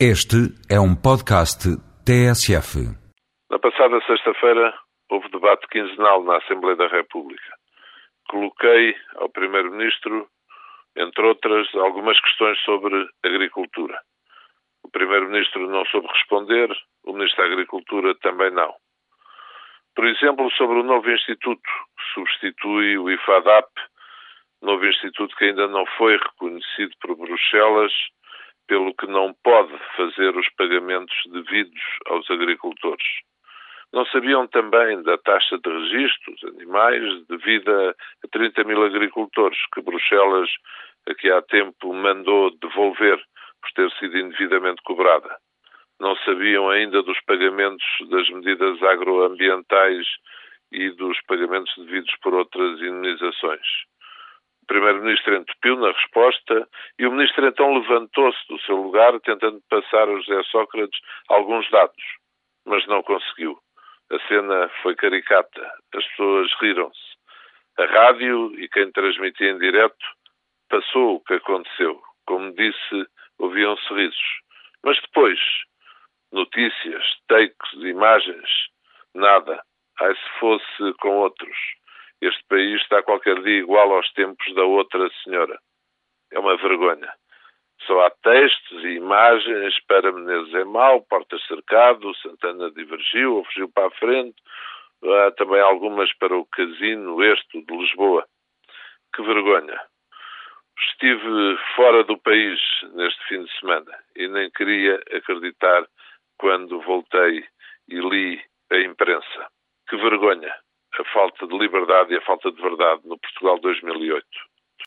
Este é um podcast TSF. Na passada sexta-feira houve debate quinzenal na Assembleia da República. Coloquei ao Primeiro-Ministro, entre outras, algumas questões sobre agricultura. O Primeiro-Ministro não soube responder, o Ministro da Agricultura também não. Por exemplo, sobre o novo Instituto que substitui o IFADAP, novo Instituto que ainda não foi reconhecido por Bruxelas pelo que não pode fazer os pagamentos devidos aos agricultores. Não sabiam também da taxa de registro dos animais devida a 30 mil agricultores que Bruxelas, aqui há tempo, mandou devolver por ter sido indevidamente cobrada. Não sabiam ainda dos pagamentos das medidas agroambientais e dos pagamentos devidos por outras indenizações. Primeiro-Ministro entupiu na resposta e o Ministro então levantou-se do seu lugar, tentando passar a José Sócrates alguns dados, mas não conseguiu. A cena foi caricata, as pessoas riram-se. A rádio e quem transmitia em direto passou o que aconteceu. Como disse, ouviam-se risos. Mas depois, notícias, takes, imagens, nada. Ai se fosse com outros. Este país está qualquer dia igual aos tempos da outra senhora. É uma vergonha. Só há textos e imagens para Menezes é mau, Portas cercado, Santana divergiu ou fugiu para a frente. Há também algumas para o casino, este de Lisboa. Que vergonha. Estive fora do país neste fim de semana e nem queria acreditar quando voltei e li a imprensa. Que vergonha a falta de liberdade e a falta de verdade no Portugal 2008.